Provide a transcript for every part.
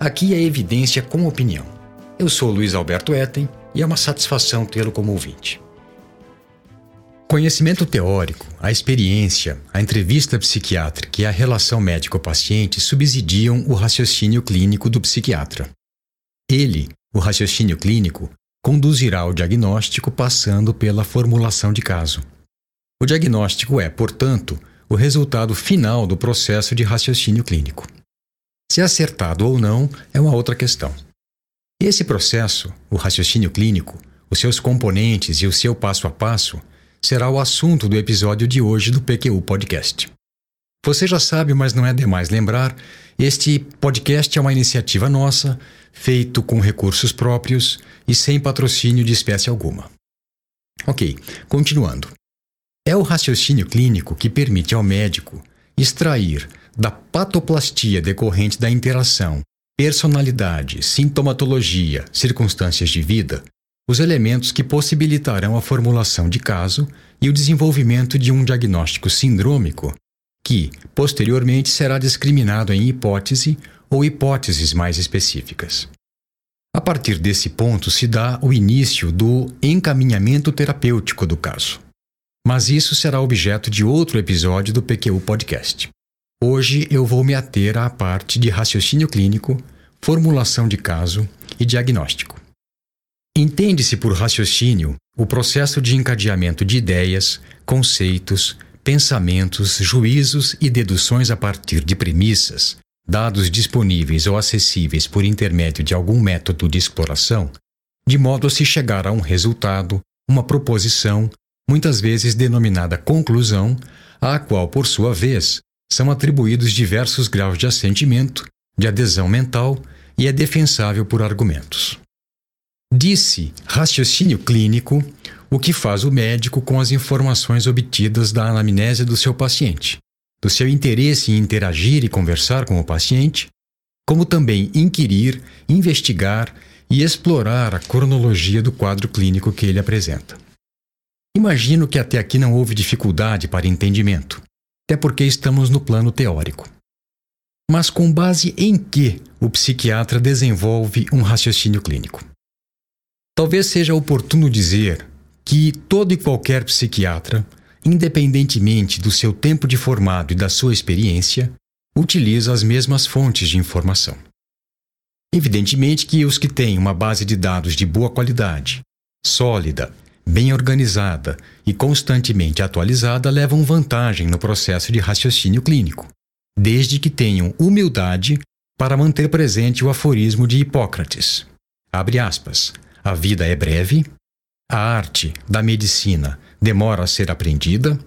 Aqui é evidência com opinião. Eu sou Luiz Alberto Etten e é uma satisfação tê-lo como ouvinte. Conhecimento teórico, a experiência, a entrevista psiquiátrica e a relação médico-paciente subsidiam o raciocínio clínico do psiquiatra. Ele, o raciocínio clínico, conduzirá ao diagnóstico passando pela formulação de caso. O diagnóstico é, portanto, o resultado final do processo de raciocínio clínico. Se acertado ou não é uma outra questão. Esse processo, o raciocínio clínico, os seus componentes e o seu passo a passo, será o assunto do episódio de hoje do PQU Podcast. Você já sabe, mas não é demais lembrar, este podcast é uma iniciativa nossa, feito com recursos próprios e sem patrocínio de espécie alguma. Ok, continuando. É o raciocínio clínico que permite ao médico extrair da patoplastia decorrente da interação, personalidade, sintomatologia, circunstâncias de vida, os elementos que possibilitarão a formulação de caso e o desenvolvimento de um diagnóstico sindrômico que, posteriormente, será discriminado em hipótese ou hipóteses mais específicas. A partir desse ponto se dá o início do encaminhamento terapêutico do caso. Mas isso será objeto de outro episódio do PQU Podcast. Hoje eu vou me ater à parte de raciocínio clínico, formulação de caso e diagnóstico. Entende-se por raciocínio o processo de encadeamento de ideias, conceitos, pensamentos, juízos e deduções a partir de premissas, dados disponíveis ou acessíveis por intermédio de algum método de exploração, de modo a se chegar a um resultado, uma proposição, muitas vezes denominada conclusão, à qual, por sua vez, são atribuídos diversos graus de assentimento, de adesão mental e é defensável por argumentos. Disse raciocínio clínico o que faz o médico com as informações obtidas da anamnese do seu paciente, do seu interesse em interagir e conversar com o paciente, como também inquirir, investigar e explorar a cronologia do quadro clínico que ele apresenta. Imagino que até aqui não houve dificuldade para entendimento, até porque estamos no plano teórico. Mas com base em que o psiquiatra desenvolve um raciocínio clínico? Talvez seja oportuno dizer que todo e qualquer psiquiatra, independentemente do seu tempo de formado e da sua experiência, utiliza as mesmas fontes de informação. Evidentemente que os que têm uma base de dados de boa qualidade, sólida, bem organizada e constantemente atualizada levam vantagem no processo de raciocínio clínico, desde que tenham humildade para manter presente o aforismo de Hipócrates. Abre aspas. A vida é breve, a arte da medicina demora a ser aprendida,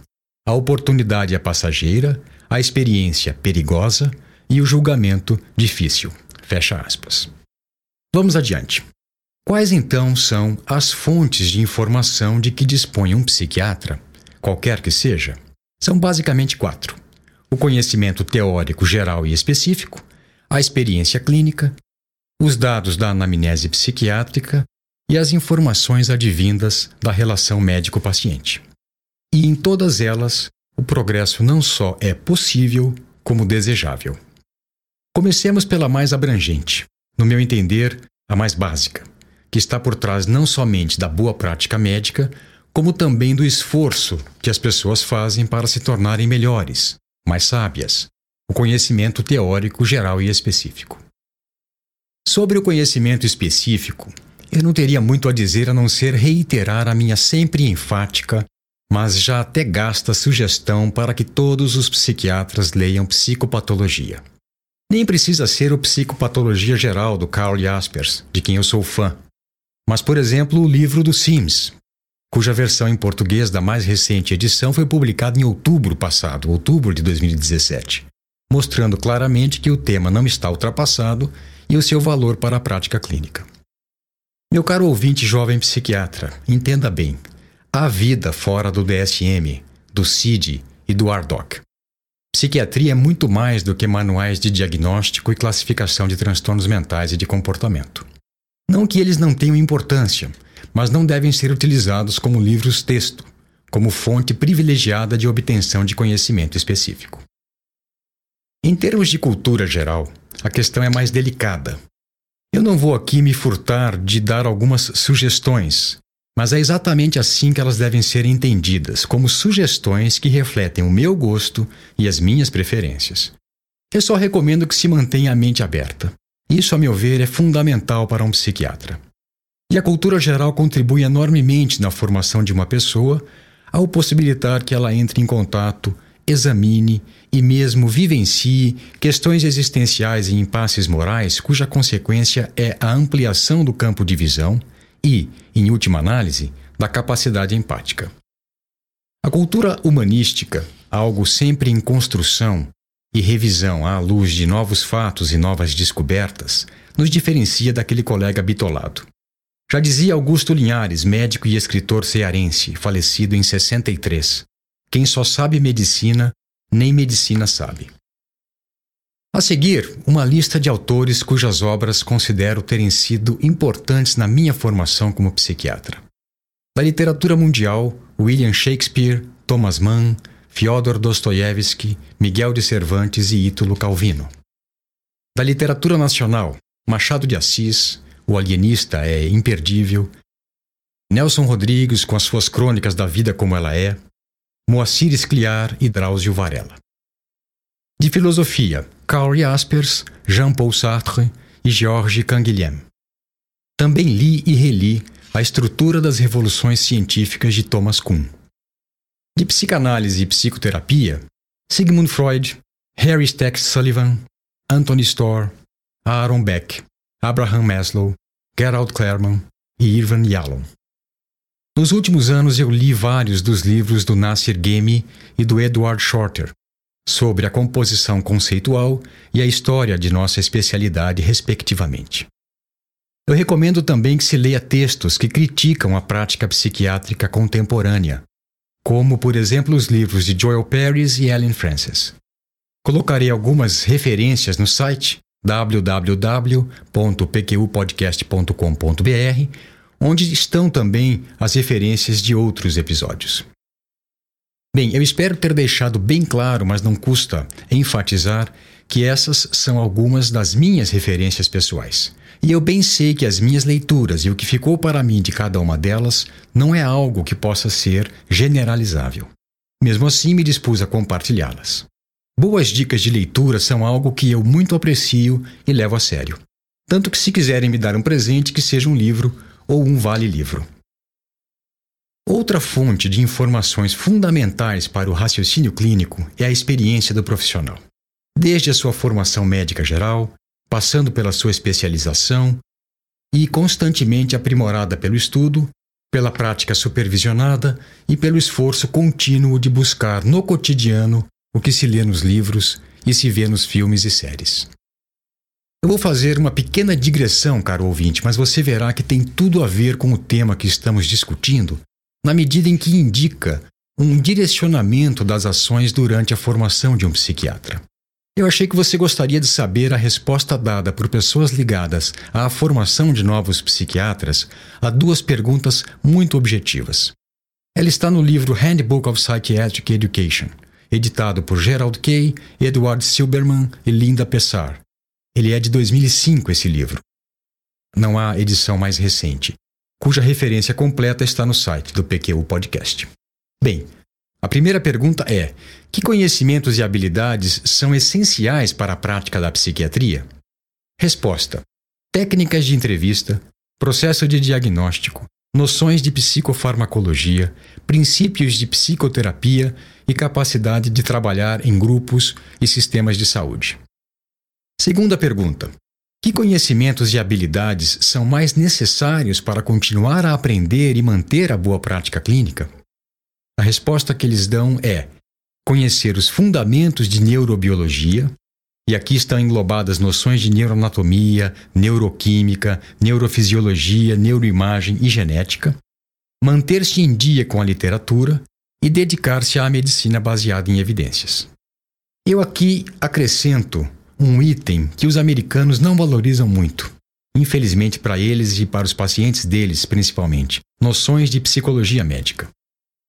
a oportunidade é passageira, a experiência perigosa e o julgamento difícil. Fecha aspas. Vamos adiante. Quais então são as fontes de informação de que dispõe um psiquiatra, qualquer que seja? São basicamente quatro: o conhecimento teórico geral e específico, a experiência clínica, os dados da anamnese psiquiátrica e as informações advindas da relação médico-paciente. E em todas elas, o progresso não só é possível, como desejável. Comecemos pela mais abrangente, no meu entender, a mais básica, que está por trás não somente da boa prática médica, como também do esforço que as pessoas fazem para se tornarem melhores, mais sábias, o conhecimento teórico geral e específico. Sobre o conhecimento específico, eu não teria muito a dizer a não ser reiterar a minha sempre enfática, mas já até gasta sugestão para que todos os psiquiatras leiam psicopatologia. Nem precisa ser o Psicopatologia Geral do Carl Jaspers, de quem eu sou fã, mas, por exemplo, o livro do Sims, cuja versão em português da mais recente edição foi publicada em outubro passado, outubro de 2017, mostrando claramente que o tema não está ultrapassado e o seu valor para a prática clínica. Meu caro ouvinte jovem psiquiatra, entenda bem: há vida fora do DSM, do CID e do ARDOC. Psiquiatria é muito mais do que manuais de diagnóstico e classificação de transtornos mentais e de comportamento. Não que eles não tenham importância, mas não devem ser utilizados como livros-texto, como fonte privilegiada de obtenção de conhecimento específico. Em termos de cultura geral, a questão é mais delicada. Eu não vou aqui me furtar de dar algumas sugestões, mas é exatamente assim que elas devem ser entendidas, como sugestões que refletem o meu gosto e as minhas preferências. Eu só recomendo que se mantenha a mente aberta. Isso, a meu ver, é fundamental para um psiquiatra. E a cultura geral contribui enormemente na formação de uma pessoa ao possibilitar que ela entre em contato, examine e mesmo vivencie questões existenciais e impasses morais cuja consequência é a ampliação do campo de visão e, em última análise, da capacidade empática. A cultura humanística, algo sempre em construção e revisão à luz de novos fatos e novas descobertas, nos diferencia daquele colega bitolado. Já dizia Augusto Linhares, médico e escritor cearense, falecido em 63. Quem só sabe medicina, nem medicina sabe. A seguir, uma lista de autores cujas obras considero terem sido importantes na minha formação como psiquiatra. Da literatura mundial, William Shakespeare, Thomas Mann, Fyodor Dostoiévski, Miguel de Cervantes e Ítalo Calvino. Da literatura nacional, Machado de Assis, O Alienista é imperdível, Nelson Rodrigues com as suas crônicas da vida como ela é, Moacir Escliar e Drauzio Varela. De filosofia, Karl Jaspers, Jean-Paul Sartre e Georges Canguilhem. Também li e reli A Estrutura das Revoluções Científicas de Thomas Kuhn. De psicanálise e psicoterapia, Sigmund Freud, Harry Stack Sullivan, Anthony Storr, Aaron Beck, Abraham Maslow, Gerald Claremont e Irvin Yalom. Nos últimos anos eu li vários dos livros do Nasser Gemi e do Edward Shorter sobre a composição conceitual e a história de nossa especialidade, respectivamente. Eu recomendo também que se leia textos que criticam a prática psiquiátrica contemporânea, como, por exemplo, os livros de Joel Paris e Ellen Francis. Colocarei algumas referências no site www.pqpodcast.com.br, onde estão também as referências de outros episódios. Bem, eu espero ter deixado bem claro, mas não custa enfatizar que essas são algumas das minhas referências pessoais. E eu bem sei que as minhas leituras e o que ficou para mim de cada uma delas não é algo que possa ser generalizável. Mesmo assim, me dispus a compartilhá-las. Boas dicas de leitura são algo que eu muito aprecio e levo a sério. Tanto que, se quiserem me dar um presente, que seja um livro ou um vale-livro. Outra fonte de informações fundamentais para o raciocínio clínico é a experiência do profissional. Desde a sua formação médica geral, passando pela sua especialização e constantemente aprimorada pelo estudo, pela prática supervisionada e pelo esforço contínuo de buscar no cotidiano o que se lê nos livros e se vê nos filmes e séries. Eu vou fazer uma pequena digressão, caro ouvinte, mas você verá que tem tudo a ver com o tema que estamos discutindo, na medida em que indica um direcionamento das ações durante a formação de um psiquiatra. Eu achei que você gostaria de saber a resposta dada por pessoas ligadas à formação de novos psiquiatras a duas perguntas muito objetivas. Ela está no livro Handbook of Psychiatric Education, editado por Gerald Kay, Edward Silberman e Linda Pessar. Ele é de 2005, esse livro. Não há edição mais recente, cuja referência completa está no site do PQU Podcast. Bem, a primeira pergunta é: que conhecimentos e habilidades são essenciais para a prática da psiquiatria? Resposta: técnicas de entrevista, processo de diagnóstico, noções de psicofarmacologia, princípios de psicoterapia e capacidade de trabalhar em grupos e sistemas de saúde. Segunda pergunta: que conhecimentos e habilidades são mais necessários para continuar a aprender e manter a boa prática clínica? A resposta que eles dão é conhecer os fundamentos de neurobiologia, e aqui estão englobadas noções de neuroanatomia, neuroquímica, neurofisiologia, neuroimagem e genética, manter-se em dia com a literatura e dedicar-se à medicina baseada em evidências. Eu aqui acrescento um item que os americanos não valorizam muito, infelizmente para eles e para os pacientes deles principalmente, noções de psicologia médica,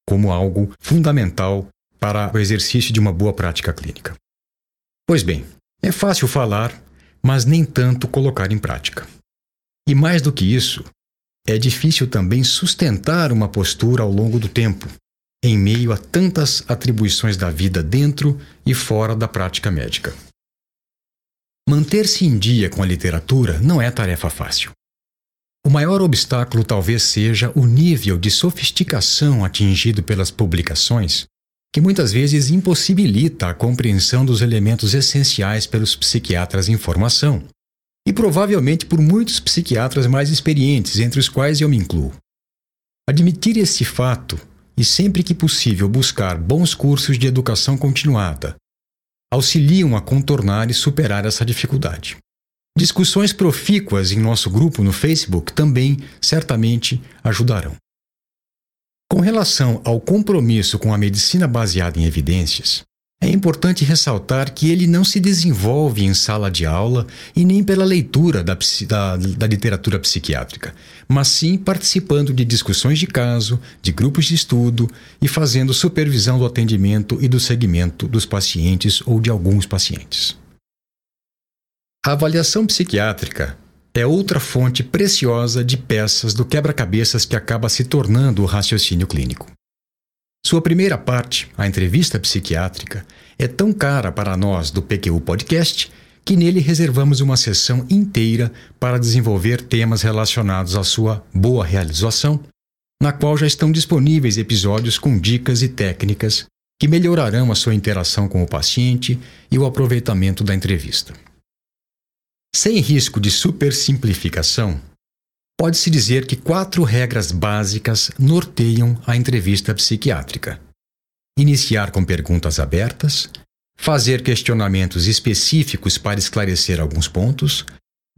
como algo fundamental para o exercício de uma boa prática clínica. Pois bem, é fácil falar, mas nem tanto colocar em prática. E mais do que isso, é difícil também sustentar uma postura ao longo do tempo, em meio a tantas atribuições da vida dentro e fora da prática médica. Manter-se em dia com a literatura não é tarefa fácil. O maior obstáculo talvez seja o nível de sofisticação atingido pelas publicações, que muitas vezes impossibilita a compreensão dos elementos essenciais pelos psiquiatras em formação, e provavelmente por muitos psiquiatras mais experientes, entre os quais eu me incluo. Admitir esse fato e sempre que possível buscar bons cursos de educação continuada auxiliam a contornar e superar essa dificuldade. Discussões profícuas em nosso grupo no Facebook também certamente ajudarão. Com relação ao compromisso com a medicina baseada em evidências, é importante ressaltar que ele não se desenvolve em sala de aula e nem pela leitura da, da, da, literatura psiquiátrica, mas sim participando de discussões de caso, de grupos de estudo e fazendo supervisão do atendimento e do segmento dos pacientes ou de alguns pacientes. A avaliação psiquiátrica é outra fonte preciosa de peças do quebra-cabeças que acaba se tornando o raciocínio clínico. Sua primeira parte, a entrevista psiquiátrica, é tão cara para nós do PQU Podcast que nele reservamos uma sessão inteira para desenvolver temas relacionados à sua boa realização, na qual já estão disponíveis episódios com dicas e técnicas que melhorarão a sua interação com o paciente e o aproveitamento da entrevista. Sem risco de supersimplificação, Pode-se dizer que quatro regras básicas norteiam a entrevista psiquiátrica: iniciar com perguntas abertas, fazer questionamentos específicos para esclarecer alguns pontos,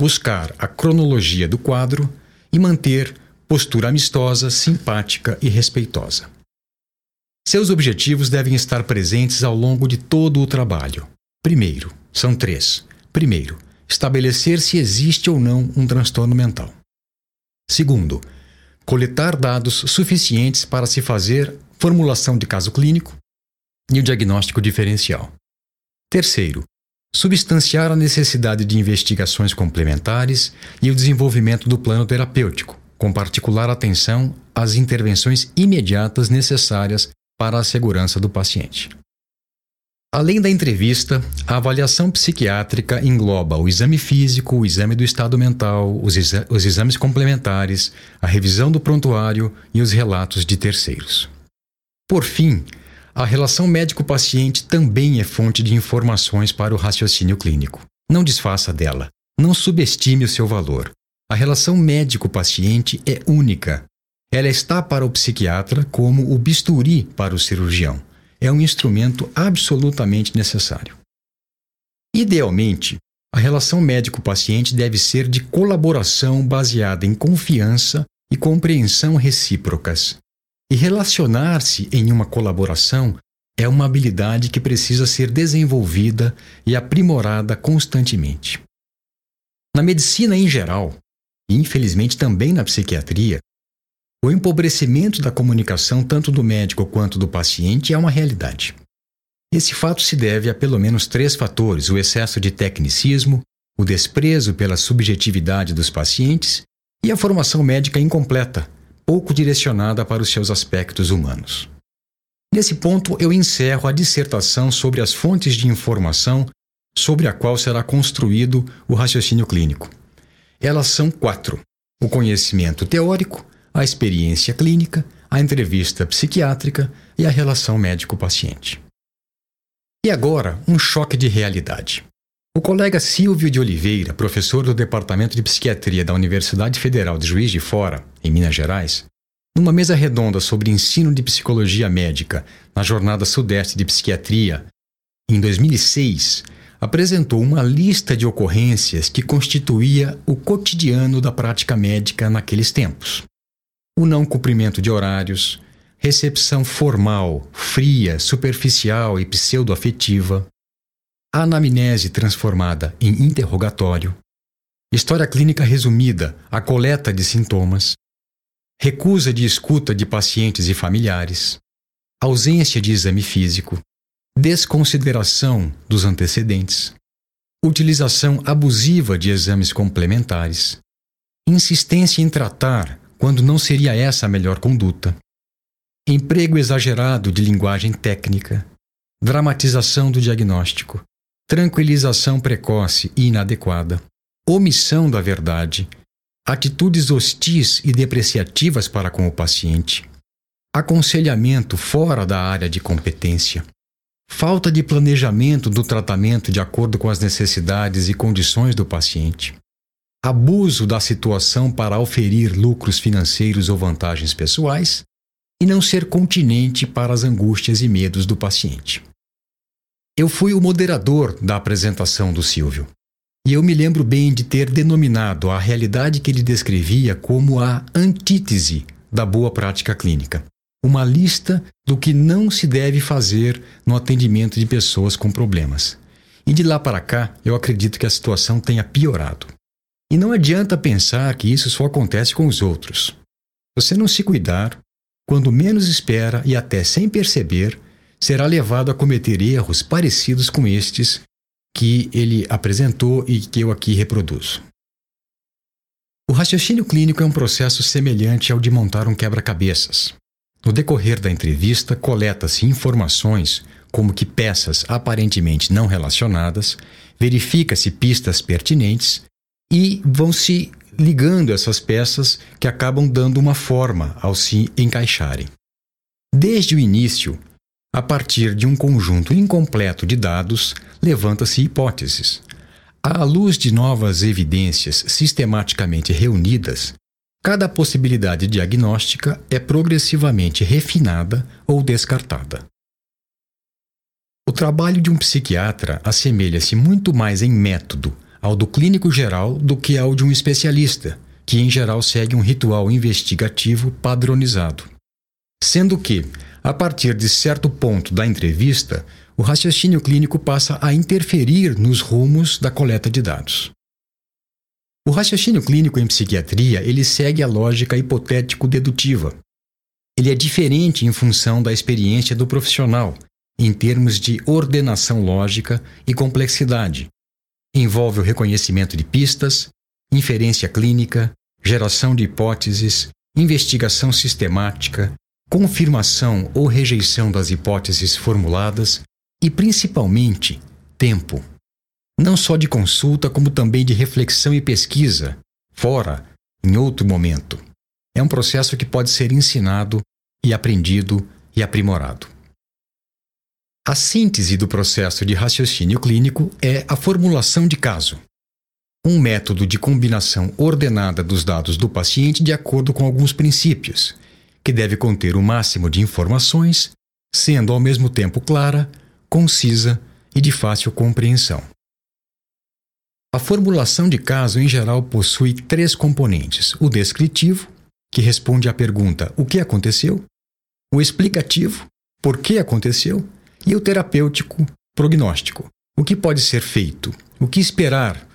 buscar a cronologia do quadro e manter postura amistosa, simpática e respeitosa. Seus objetivos devem estar presentes ao longo de todo o trabalho. Primeiro, são três. Primeiro, estabelecer se existe ou não um transtorno mental. Segundo, coletar dados suficientes para se fazer formulação de caso clínico e o diagnóstico diferencial. Terceiro, substanciar a necessidade de investigações complementares e o desenvolvimento do plano terapêutico, com particular atenção às intervenções imediatas necessárias para a segurança do paciente. Além da entrevista, a avaliação psiquiátrica engloba o exame físico, o exame do estado mental, os, exa os exames complementares, a revisão do prontuário e os relatos de terceiros. Por fim, a relação médico-paciente também é fonte de informações para o raciocínio clínico. Não desfaça dela. Não subestime o seu valor. A relação médico-paciente é única. Ela está para o psiquiatra como o bisturi para o cirurgião é um instrumento absolutamente necessário. Idealmente, a relação médico-paciente deve ser de colaboração baseada em confiança e compreensão recíprocas. E relacionar-se em uma colaboração é uma habilidade que precisa ser desenvolvida e aprimorada constantemente. Na medicina em geral, e infelizmente também na psiquiatria, o empobrecimento da comunicação, tanto do médico quanto do paciente, é uma realidade. Esse fato se deve a pelo menos três fatores: o excesso de tecnicismo, o desprezo pela subjetividade dos pacientes e a formação médica incompleta, pouco direcionada para os seus aspectos humanos. Nesse ponto, eu encerro a dissertação sobre as fontes de informação sobre a qual será construído o raciocínio clínico. Elas são quatro: o conhecimento teórico, a experiência clínica, a entrevista psiquiátrica e a relação médico-paciente. E agora, um choque de realidade. O colega Silvio de Oliveira, professor do Departamento de Psiquiatria da Universidade Federal de Juiz de Fora, em Minas Gerais, numa mesa redonda sobre ensino de psicologia médica na Jornada Sudeste de Psiquiatria, em 2006, apresentou uma lista de ocorrências que constituía o cotidiano da prática médica naqueles tempos. O não cumprimento de horários, recepção formal, fria, superficial e pseudoafetiva, anamnese transformada em interrogatório, história clínica resumida, a coleta de sintomas, recusa de escuta de pacientes e familiares, ausência de exame físico, desconsideração dos antecedentes, utilização abusiva de exames complementares, insistência em tratar quando não seria essa a melhor conduta, emprego exagerado de linguagem técnica, dramatização do diagnóstico, tranquilização precoce e inadequada, omissão da verdade, atitudes hostis e depreciativas para com o paciente, aconselhamento fora da área de competência, falta de planejamento do tratamento de acordo com as necessidades e condições do paciente, abuso da situação para oferir lucros financeiros ou vantagens pessoais e não ser continente para as angústias e medos do paciente. Eu fui o moderador da apresentação do Silvio. E eu me lembro bem de ter denominado a realidade que ele descrevia como a antítese da boa prática clínica uma lista do que não se deve fazer no atendimento de pessoas com problemas. E de lá para cá, eu acredito que a situação tenha piorado. E não adianta pensar que isso só acontece com os outros. Você não se cuidar, quando menos espera e até sem perceber, será levado a cometer erros parecidos com estes que ele apresentou e que eu aqui reproduzo. O raciocínio clínico é um processo semelhante ao de montar um quebra-cabeças. No decorrer da entrevista, coleta-se informações, como que peças aparentemente não relacionadas, verifica-se pistas pertinentes e vão se ligando essas peças que acabam dando uma forma ao se encaixarem. Desde o início, a partir de um conjunto incompleto de dados, levanta-se hipóteses. À luz de novas evidências sistematicamente reunidas, Cada possibilidade diagnóstica é progressivamente refinada ou descartada. O trabalho de um psiquiatra assemelha-se muito mais em método ao do clínico geral do que ao de um especialista, que em geral segue um ritual investigativo padronizado. Sendo que, a partir de certo ponto da entrevista, o raciocínio clínico passa a interferir nos rumos da coleta de dados. O raciocínio clínico em psiquiatria, ele segue a lógica hipotético-dedutiva. Ele é diferente em função da experiência do profissional, em termos de ordenação lógica e complexidade. Envolve o reconhecimento de pistas, inferência clínica, geração de hipóteses, investigação sistemática, confirmação ou rejeição das hipóteses formuladas e, principalmente, tempo não só de consulta, como também de reflexão e pesquisa, fora, em outro momento. É um processo que pode ser ensinado e aprendido e aprimorado. A síntese do processo de raciocínio clínico é a formulação de caso, um método de combinação ordenada dos dados do paciente de acordo com alguns princípios, que deve conter o máximo de informações, sendo ao mesmo tempo clara, concisa e de fácil compreensão. A formulação de caso, em geral, possui três componentes: o descritivo, que responde à pergunta o que aconteceu, o explicativo, por que aconteceu, e o terapêutico, prognóstico, o que pode ser feito, o que esperar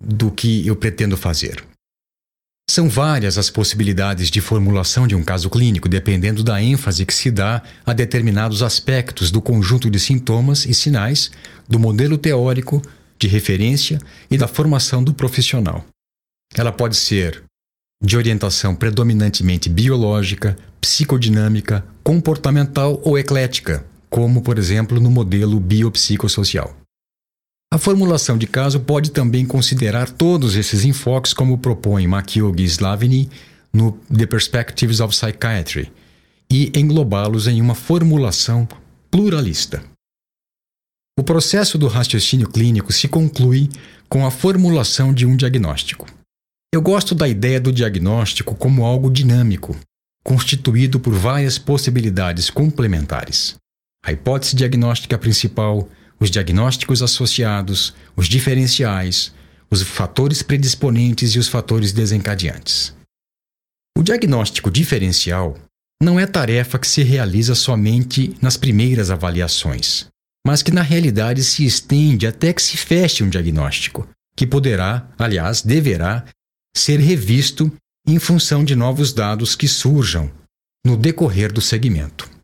do que eu pretendo fazer. São várias as possibilidades de formulação de um caso clínico, dependendo da ênfase que se dá a determinados aspectos do conjunto de sintomas e sinais, do modelo teórico, de referência e da formação do profissional. Ela pode ser de orientação predominantemente biológica, psicodinâmica, comportamental ou eclética, como, por exemplo, no modelo biopsicossocial. A formulação de caso pode também considerar todos esses enfoques, como propõe McHugh e Slaviny no The Perspectives of Psychiatry, e englobá-los em uma formulação pluralista. O processo do raciocínio clínico se conclui com a formulação de um diagnóstico. Eu gosto da ideia do diagnóstico como algo dinâmico, constituído por várias possibilidades complementares. A hipótese diagnóstica principal, os diagnósticos associados, os diferenciais, os fatores predisponentes e os fatores desencadeantes. O diagnóstico diferencial não é tarefa que se realiza somente nas primeiras avaliações, mas que na realidade se estende até que se feche um diagnóstico, que poderá, aliás, deverá, ser revisto em função de novos dados que surjam no decorrer do segmento.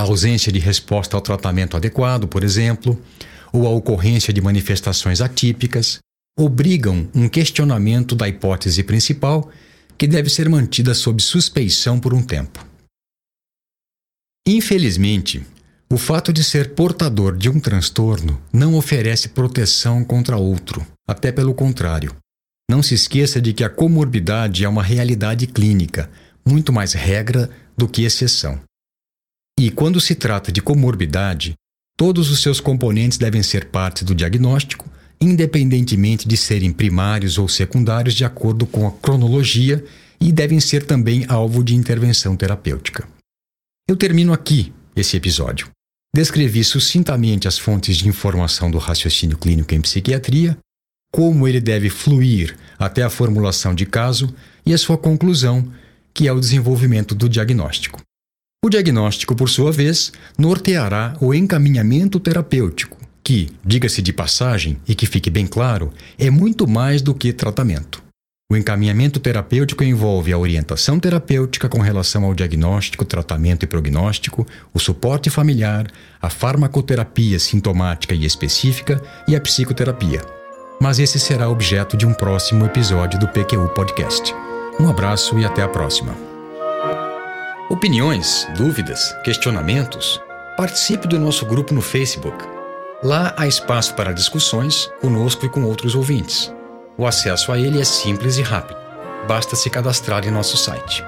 A ausência de resposta ao tratamento adequado, por exemplo, ou a ocorrência de manifestações atípicas, obrigam um questionamento da hipótese principal que deve ser mantida sob suspeição por um tempo. Infelizmente, o fato de ser portador de um transtorno não oferece proteção contra outro, até pelo contrário. Não se esqueça de que a comorbidade é uma realidade clínica, muito mais regra do que exceção. E quando se trata de comorbidade, todos os seus componentes devem ser parte do diagnóstico, independentemente de serem primários ou secundários de acordo com a cronologia e devem ser também alvo de intervenção terapêutica. Eu termino aqui esse episódio. Descrevi sucintamente as fontes de informação do raciocínio clínico em psiquiatria, como ele deve fluir até a formulação de caso e a sua conclusão, que é o desenvolvimento do diagnóstico. O diagnóstico, por sua vez, norteará o encaminhamento terapêutico, que, diga-se de passagem e que fique bem claro, é muito mais do que tratamento. O encaminhamento terapêutico envolve a orientação terapêutica com relação ao diagnóstico, tratamento e prognóstico, o suporte familiar, a farmacoterapia sintomática e específica e a psicoterapia. Mas esse será objeto de um próximo episódio do PQU Podcast. Um abraço e até a próxima. Opiniões, dúvidas, questionamentos? Participe do nosso grupo no Facebook. Lá há espaço para discussões conosco e com outros ouvintes. O acesso a ele é simples e rápido. Basta se cadastrar em nosso site.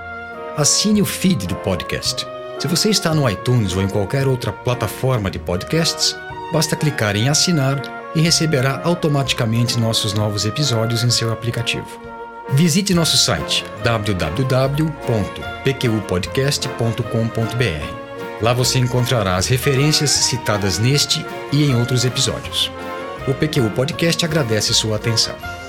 Assine o feed do podcast. Se você está no iTunes ou em qualquer outra plataforma de podcasts, basta clicar em assinar e receberá automaticamente nossos novos episódios em seu aplicativo. Visite nosso site www.pqpodcast.com.br. Lá você encontrará as referências citadas neste e em outros episódios. O PQU Podcast agradece sua atenção.